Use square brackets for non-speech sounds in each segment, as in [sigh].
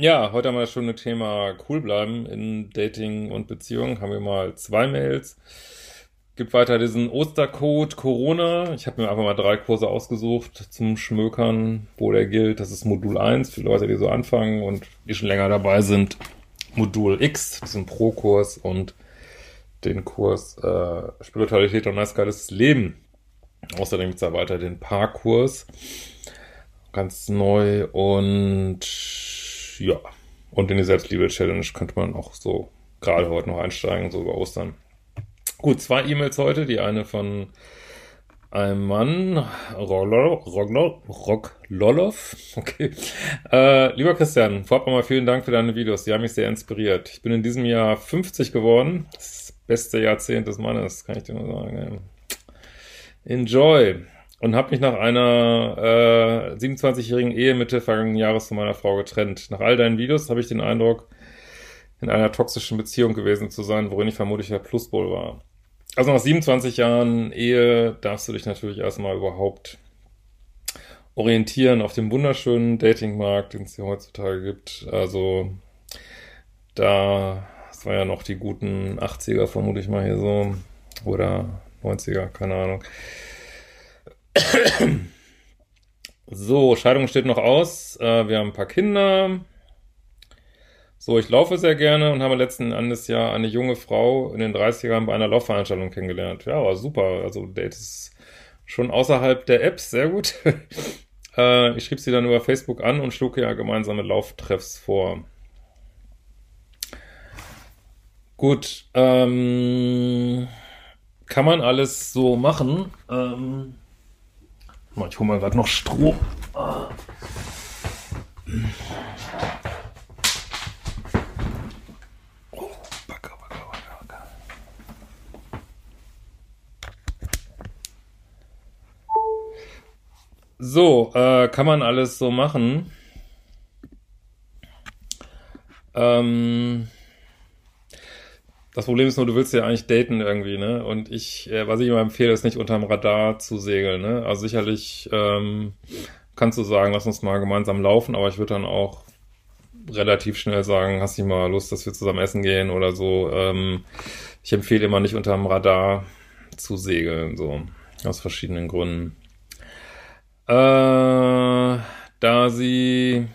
Ja, heute haben wir schon ein Thema cool bleiben in Dating und Beziehung. Haben wir mal zwei Mails. Gibt weiter diesen Ostercode Corona. Ich habe mir einfach mal drei Kurse ausgesucht zum Schmökern, wo der gilt. Das ist Modul 1 für Leute, die so anfangen und die schon länger dabei sind. Modul X, das ein Pro-Kurs und den Kurs äh, Spiritualität und nice geiles Leben. Außerdem gibt es da weiter den Paar-Kurs. Ganz neu und ja. Und in die Selbstliebe-Challenge könnte man auch so gerade heute noch einsteigen, so über Ostern. Gut, zwei E-Mails heute. Die eine von einem Mann, Roglolov. [laughs] Okay. Äh, lieber Christian, vorab einmal vielen Dank für deine Videos. Die haben mich sehr inspiriert. Ich bin in diesem Jahr 50 geworden. Das beste Jahrzehnt des Mannes, kann ich dir nur sagen. Enjoy und habe mich nach einer äh, 27-jährigen Ehe Mitte vergangenen Jahres von meiner Frau getrennt. Nach all deinen Videos habe ich den Eindruck, in einer toxischen Beziehung gewesen zu sein, worin ich vermutlich der Pluspol war. Also nach 27 Jahren Ehe darfst du dich natürlich erstmal überhaupt orientieren auf dem wunderschönen Datingmarkt, den es hier heutzutage gibt. Also da, das war ja noch die guten 80er, vermute ich mal hier so, oder 90er, keine Ahnung. So, Scheidung steht noch aus. Äh, wir haben ein paar Kinder. So, ich laufe sehr gerne und habe letzten Endes ja eine junge Frau in den 30ern bei einer Laufveranstaltung kennengelernt. Ja, war super. Also, Date ist schon außerhalb der Apps, sehr gut. [laughs] äh, ich schrieb sie dann über Facebook an und schlug ja gemeinsame Lauftreffs vor. Gut, ähm, kann man alles so machen. Ähm, ich hole mal gerade noch Strom. So, äh, kann man alles so machen. Ähm, das Problem ist nur, du willst ja eigentlich daten irgendwie, ne? Und ich, äh, was ich immer empfehle, ist nicht unterm Radar zu segeln, ne? Also sicherlich ähm, kannst du sagen, lass uns mal gemeinsam laufen, aber ich würde dann auch relativ schnell sagen, hast du mal Lust, dass wir zusammen essen gehen oder so. Ähm, ich empfehle immer nicht unterm Radar zu segeln, so aus verschiedenen Gründen. Äh, da sie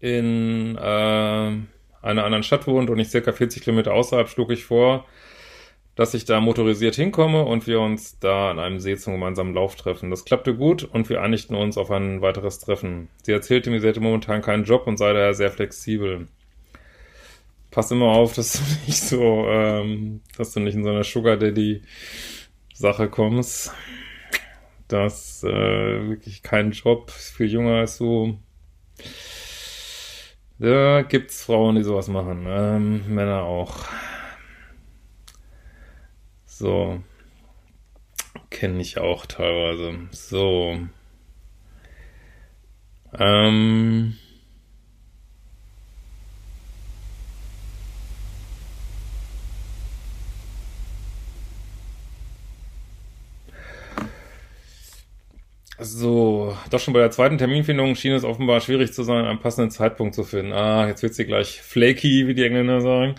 in äh, einer anderen Stadt wohnt und ich circa 40 Kilometer außerhalb, schlug ich vor, dass ich da motorisiert hinkomme und wir uns da an einem See zum gemeinsamen Lauf treffen. Das klappte gut und wir einigten uns auf ein weiteres Treffen. Sie erzählte mir, sie hätte momentan keinen Job und sei daher sehr flexibel. Pass immer auf, dass du [laughs] nicht so, ähm, dass du nicht in so eine Sugar Daddy Sache kommst. Dass äh, wirklich kein Job, viel jünger als du da gibt's Frauen, die sowas machen. Ähm, Männer auch. So. Kenne ich auch teilweise. So. Ähm. So, doch schon bei der zweiten Terminfindung schien es offenbar schwierig zu sein, einen passenden Zeitpunkt zu finden. Ah, jetzt wird sie gleich flaky, wie die Engländer sagen.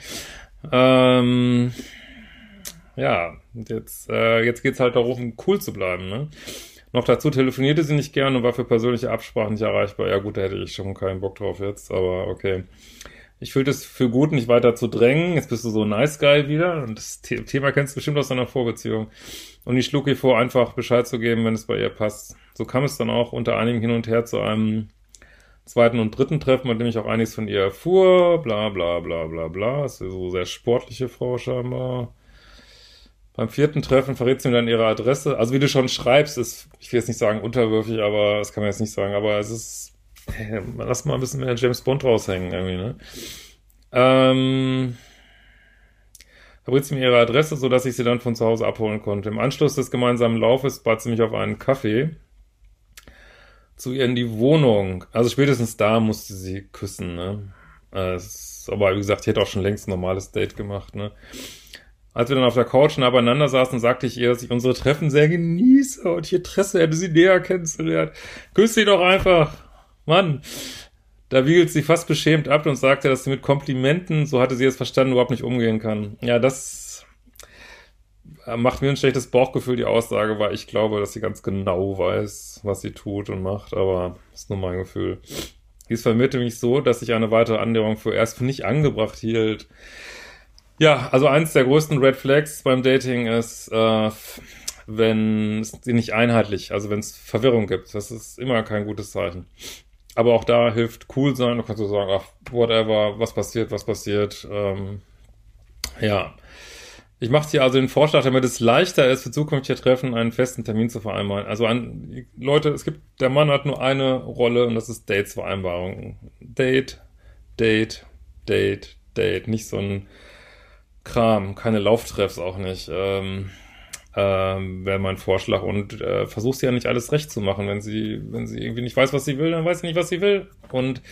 Ähm, ja, jetzt, äh, jetzt geht's halt darum, cool zu bleiben, ne? Noch dazu telefonierte sie nicht gern und war für persönliche Absprachen nicht erreichbar. Ja gut, da hätte ich schon keinen Bock drauf jetzt, aber okay. Ich fühlte es für gut, nicht weiter zu drängen. Jetzt bist du so nice guy wieder. Und das Thema kennst du bestimmt aus deiner Vorbeziehung. Und ich schlug ihr vor, einfach Bescheid zu geben, wenn es bei ihr passt. So kam es dann auch unter einigem Hin und Her zu einem zweiten und dritten Treffen, bei dem ich auch einiges von ihr erfuhr. Bla bla bla bla bla. Ist so sehr sportliche Frau scheinbar. Beim vierten Treffen verrät sie mir dann ihre Adresse. Also wie du schon schreibst, ist, ich will jetzt nicht sagen unterwürfig, aber das kann man jetzt nicht sagen, aber es ist hey, lass mal ein bisschen mehr James Bond raushängen irgendwie, ne? Ähm, verbriet sie mir ihre Adresse, so dass ich sie dann von zu Hause abholen konnte. Im Anschluss des gemeinsamen Laufes bat sie mich auf einen Kaffee zu ihr in die Wohnung. Also spätestens da musste sie küssen, ne? Es, aber wie gesagt, ich hätte auch schon längst ein normales Date gemacht, ne? Als wir dann auf der Couch nah beieinander saßen, sagte ich ihr, dass ich unsere Treffen sehr genieße und ich Interesse hätte, sie näher kennenzulernen. Küss sie doch einfach. Mann, Da wiegelt sie fast beschämt ab und sagte, dass sie mit Komplimenten, so hatte sie es verstanden, überhaupt nicht umgehen kann. Ja, das macht mir ein schlechtes Bauchgefühl, die Aussage, weil ich glaube, dass sie ganz genau weiß, was sie tut und macht, aber ist nur mein Gefühl. Dies vermittelte mich so, dass ich eine weitere Annäherung für erst für nicht angebracht hielt. Ja, also eins der größten Red Flags beim Dating ist, äh, wenn es nicht einheitlich, also wenn es Verwirrung gibt. Das ist immer kein gutes Zeichen. Aber auch da hilft cool sein. Du kannst so sagen, ach, whatever, was passiert, was passiert. Ähm, ja. Ich mache dir also den Vorschlag, damit es leichter ist, für zukünftige Treffen einen festen Termin zu vereinbaren. Also an, Leute, es gibt, der Mann hat nur eine Rolle und das ist Dates-Vereinbarung. Date, Date, Date, Date. Nicht so ein Kram, keine Lauftreffs auch nicht. Ähm, ähm, wäre mein Vorschlag und äh, versuch sie ja nicht alles recht zu machen. Wenn sie, wenn sie irgendwie nicht weiß, was sie will, dann weiß sie nicht, was sie will. Und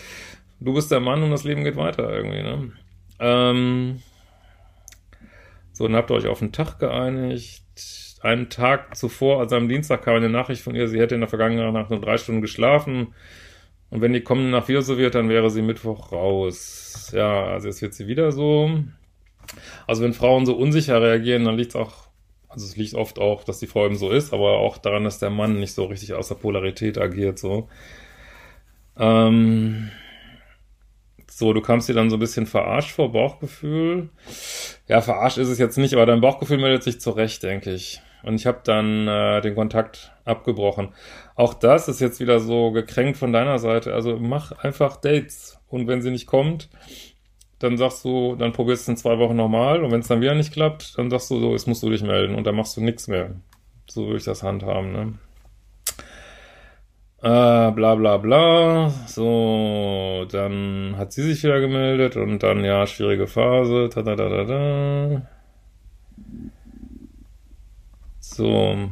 du bist der Mann und das Leben geht weiter irgendwie, ne? Ähm, so, dann habt ihr euch auf den Tag geeinigt. Einen Tag zuvor, also am Dienstag, kam eine Nachricht von ihr, sie hätte in der vergangenen Nacht nur drei Stunden geschlafen. Und wenn die kommende Nacht wieder so wird, dann wäre sie Mittwoch raus. Ja, also jetzt wird sie wieder so. Also wenn Frauen so unsicher reagieren, dann liegt es auch also es liegt oft auch, dass die Frau eben so ist, aber auch daran, dass der Mann nicht so richtig aus der Polarität agiert, so. Ähm, so, du kamst dir dann so ein bisschen verarscht vor, Bauchgefühl. Ja, verarscht ist es jetzt nicht, aber dein Bauchgefühl meldet sich zurecht, denke ich. Und ich habe dann äh, den Kontakt abgebrochen. Auch das ist jetzt wieder so gekränkt von deiner Seite. Also mach einfach Dates. Und wenn sie nicht kommt, dann sagst du, dann probierst du in zwei Wochen nochmal und wenn es dann wieder nicht klappt, dann sagst du so, jetzt musst du dich melden und dann machst du nichts mehr. So würde ich das handhaben, ne? Äh, bla bla bla. So, dann hat sie sich wieder gemeldet und dann, ja, schwierige Phase. Ta -da -da -da -da. So.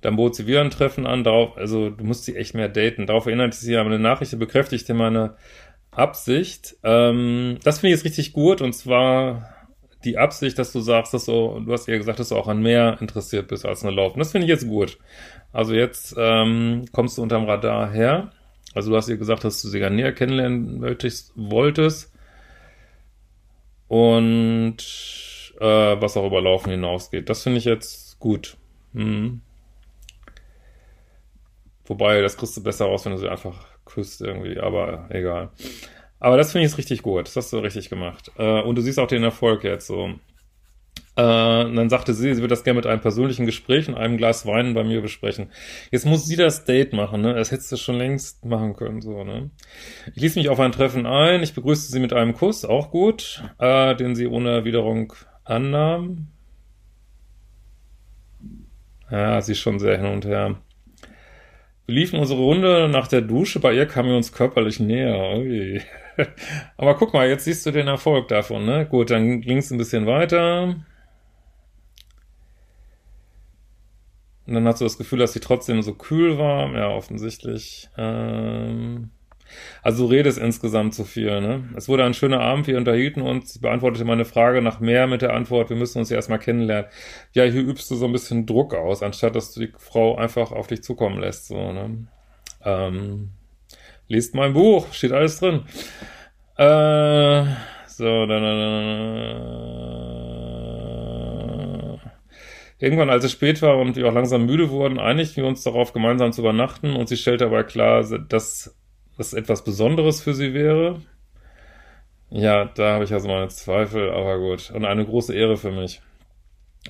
Dann bot sie wieder ein Treffen an, darauf, also du musst sie echt mehr daten. Darauf erinnerte sie aber eine Nachricht, bekräftigte meine Absicht. Ähm, das finde ich jetzt richtig gut und zwar die Absicht, dass du sagst, dass du, du hast ja gesagt, dass du auch an mehr interessiert bist als nur Laufen. Das finde ich jetzt gut. Also jetzt ähm, kommst du unterm Radar her. Also du hast ihr gesagt, dass du sie gerne näher kennenlernen möchtest, wolltest. Und äh, was auch über Laufen hinausgeht. Das finde ich jetzt gut. Hm. Wobei, das kriegst du besser raus, wenn du sie einfach küsst irgendwie, aber egal. Aber das finde ich jetzt richtig gut. Das hast du richtig gemacht. Äh, und du siehst auch den Erfolg jetzt so. Äh, dann sagte sie, sie würde das gerne mit einem persönlichen Gespräch und einem Glas Wein bei mir besprechen. Jetzt muss sie das Date machen, ne? Das hättest du schon längst machen können, so, ne? Ich ließ mich auf ein Treffen ein. Ich begrüßte sie mit einem Kuss, auch gut, äh, den sie ohne Erwiderung annahm. Ja, sie ist schon sehr hin und her. Wir liefen unsere Runde nach der Dusche, bei ihr kamen wir uns körperlich näher. Ui. [laughs] Aber guck mal, jetzt siehst du den Erfolg davon, ne? Gut, dann ging es ein bisschen weiter. Und dann hast du das Gefühl, dass sie trotzdem so kühl war. Ja, offensichtlich. Ähm also du redest insgesamt zu viel, ne? Es wurde ein schöner Abend, wir unterhielten uns, sie beantwortete meine Frage nach mehr mit der Antwort, wir müssen uns ja erstmal kennenlernen. Ja, hier übst du so ein bisschen Druck aus, anstatt dass du die Frau einfach auf dich zukommen lässt, so, ne? Ähm, liest mein Buch, steht alles drin. Äh, so, dann, dann, dann, Irgendwann, als es spät war und wir auch langsam müde wurden, einigten wir uns darauf, gemeinsam zu übernachten und sie stellte aber klar, dass das etwas Besonderes für sie wäre. Ja, da habe ich also meine Zweifel, aber gut. Und eine große Ehre für mich.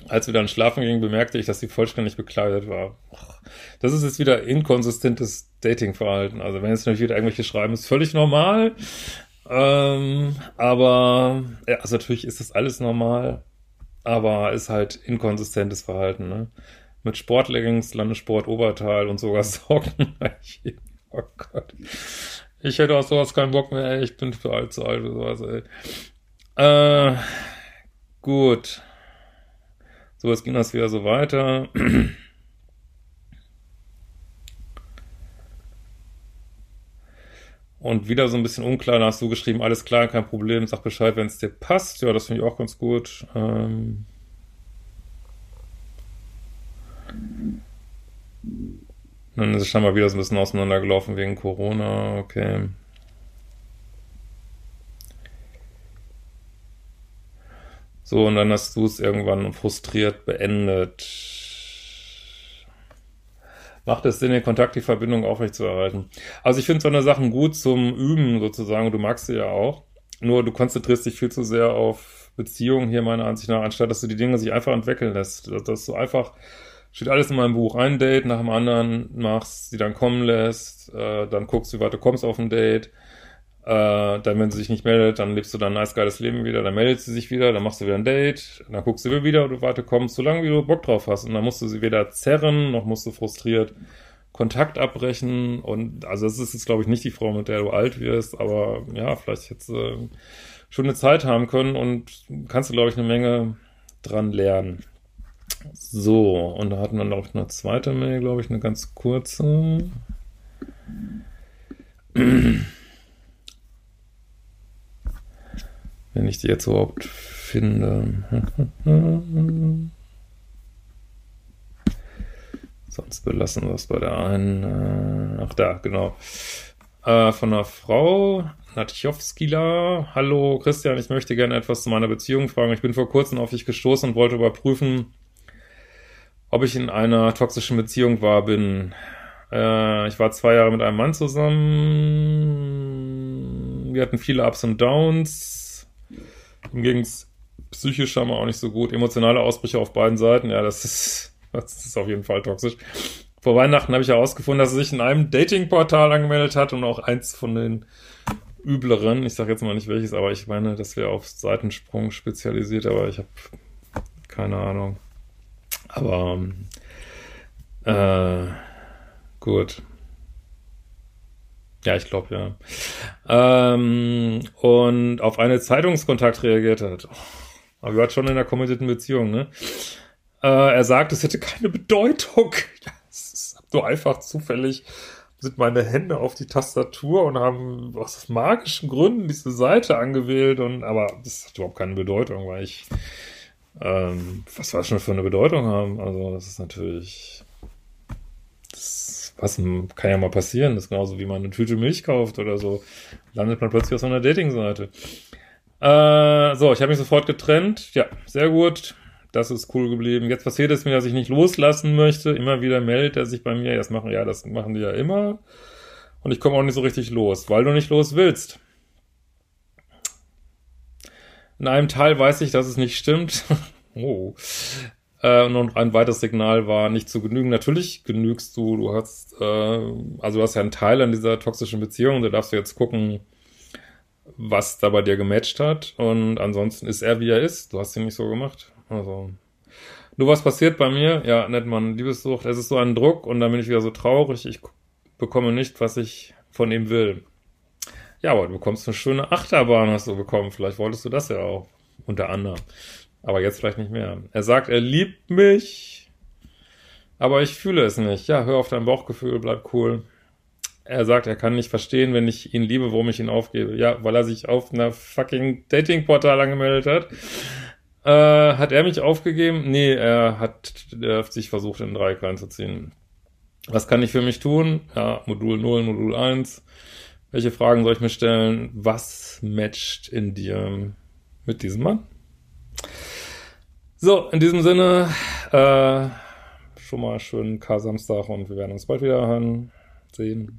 Als wir dann schlafen gingen, bemerkte ich, dass sie vollständig bekleidet war. Das ist jetzt wieder inkonsistentes Datingverhalten. Also wenn jetzt natürlich wieder irgendwelche schreiben, ist völlig normal. Ähm, aber, ja, also natürlich ist das alles normal, aber ist halt inkonsistentes Verhalten, ne? Mit Sportleggings, Landesport, Oberteil und sogar [laughs] Socken. Oh Gott. Ich hätte auch sowas keinen Bock mehr, ey. Ich bin für alt zu alt oder sowas, ey. Äh, gut. So, jetzt ging das wieder so weiter. [clears throat] Und wieder so ein bisschen unklar, da hast du geschrieben, alles klar, kein Problem, sag Bescheid, wenn es dir passt. Ja, das finde ich auch ganz gut. Ähm dann ist es scheinbar wieder so ein bisschen auseinandergelaufen wegen Corona, okay. So, und dann hast du es irgendwann frustriert beendet. Macht es Sinn, den Kontakt, die Verbindung aufrechtzuerhalten? Also ich finde so eine Sachen gut zum Üben sozusagen, du magst sie ja auch. Nur du konzentrierst dich viel zu sehr auf Beziehungen hier meiner Ansicht nach, anstatt dass du die Dinge sich einfach entwickeln lässt. Dass du einfach, steht alles in meinem Buch, ein Date nach dem anderen machst, sie dann kommen lässt, äh, dann guckst, wie weit du kommst auf ein Date, äh, dann, wenn sie sich nicht meldet, dann lebst du dein nice, geiles Leben wieder, dann meldet sie sich wieder, dann machst du wieder ein Date, dann guckst du wieder, du warte, kommst, solange wie du Bock drauf hast. Und dann musst du sie weder zerren, noch musst du frustriert Kontakt abbrechen. Und also das ist jetzt, glaube ich, nicht die Frau, mit der du alt wirst, aber ja, vielleicht jetzt äh, schon eine Zeit haben können und kannst du, glaube ich, eine Menge dran lernen. So, und da hatten wir noch eine zweite Mail, glaube ich, eine ganz kurze. [clears throat] Wenn ich die jetzt überhaupt finde. [laughs] Sonst belassen wir es bei der einen. Äh, ach da, genau. Äh, von einer Frau, Natchowskila. Hallo Christian, ich möchte gerne etwas zu meiner Beziehung fragen. Ich bin vor kurzem auf dich gestoßen und wollte überprüfen, ob ich in einer toxischen Beziehung war, bin. Äh, ich war zwei Jahre mit einem Mann zusammen. Wir hatten viele Ups und Downs. Ihm ging es psychisch scheinbar auch nicht so gut. Emotionale Ausbrüche auf beiden Seiten, ja, das ist, [laughs] das ist auf jeden Fall toxisch. Vor Weihnachten habe ich herausgefunden, dass er sich in einem Datingportal angemeldet hat und auch eins von den übleren, ich sage jetzt mal nicht welches, aber ich meine, das wäre auf Seitensprung spezialisiert, aber ich habe keine Ahnung. Aber äh, gut. Ja, ich glaube ja. Ähm, und auf eine Zeitungskontakt reagiert hat. Aber wir waren schon in einer committeden Beziehung, ne? Äh, er sagt, es hätte keine Bedeutung. [laughs] Ja, es ist so einfach zufällig sind meine Hände auf die Tastatur und haben aus magischen Gründen diese Seite angewählt und aber das hat überhaupt keine Bedeutung, weil ich ähm, was war schon für eine Bedeutung haben. Also das ist natürlich was kann ja mal passieren. Das ist genauso wie man eine Tüte Milch kauft oder so. Landet man plötzlich auf so einer Dating-Seite. Äh, so, ich habe mich sofort getrennt. Ja, sehr gut. Das ist cool geblieben. Jetzt passiert es mir, dass ich nicht loslassen möchte. Immer wieder meldet er sich bei mir. Das machen, ja, das machen die ja immer. Und ich komme auch nicht so richtig los, weil du nicht los willst. In einem Teil weiß ich, dass es nicht stimmt. [laughs] oh. Äh, und ein weiteres Signal war nicht zu genügen. Natürlich genügst du, du hast, äh, also du hast ja einen Teil an dieser toxischen Beziehung, da darfst du jetzt gucken, was da bei dir gematcht hat. Und ansonsten ist er, wie er ist. Du hast ihn nicht so gemacht. Also. Nur was passiert bei mir? Ja, nennt man Liebessucht. Es ist so ein Druck und dann bin ich wieder so traurig. Ich bekomme nicht, was ich von ihm will. Ja, aber du bekommst eine schöne Achterbahn, hast du bekommen. Vielleicht wolltest du das ja auch. Unter anderem. Aber jetzt vielleicht nicht mehr. Er sagt, er liebt mich, aber ich fühle es nicht. Ja, hör auf dein Bauchgefühl, bleib cool. Er sagt, er kann nicht verstehen, wenn ich ihn liebe, warum ich ihn aufgebe. Ja, weil er sich auf einer fucking Datingportal angemeldet hat. Äh, hat er mich aufgegeben? Nee, er hat, er hat sich versucht, in den Dreieck reinzuziehen. Was kann ich für mich tun? Ja, Modul 0, Modul 1. Welche Fragen soll ich mir stellen? Was matcht in dir mit diesem Mann? So, in diesem Sinne, äh, schon mal schönen K-Samstag und wir werden uns bald wieder hören, sehen.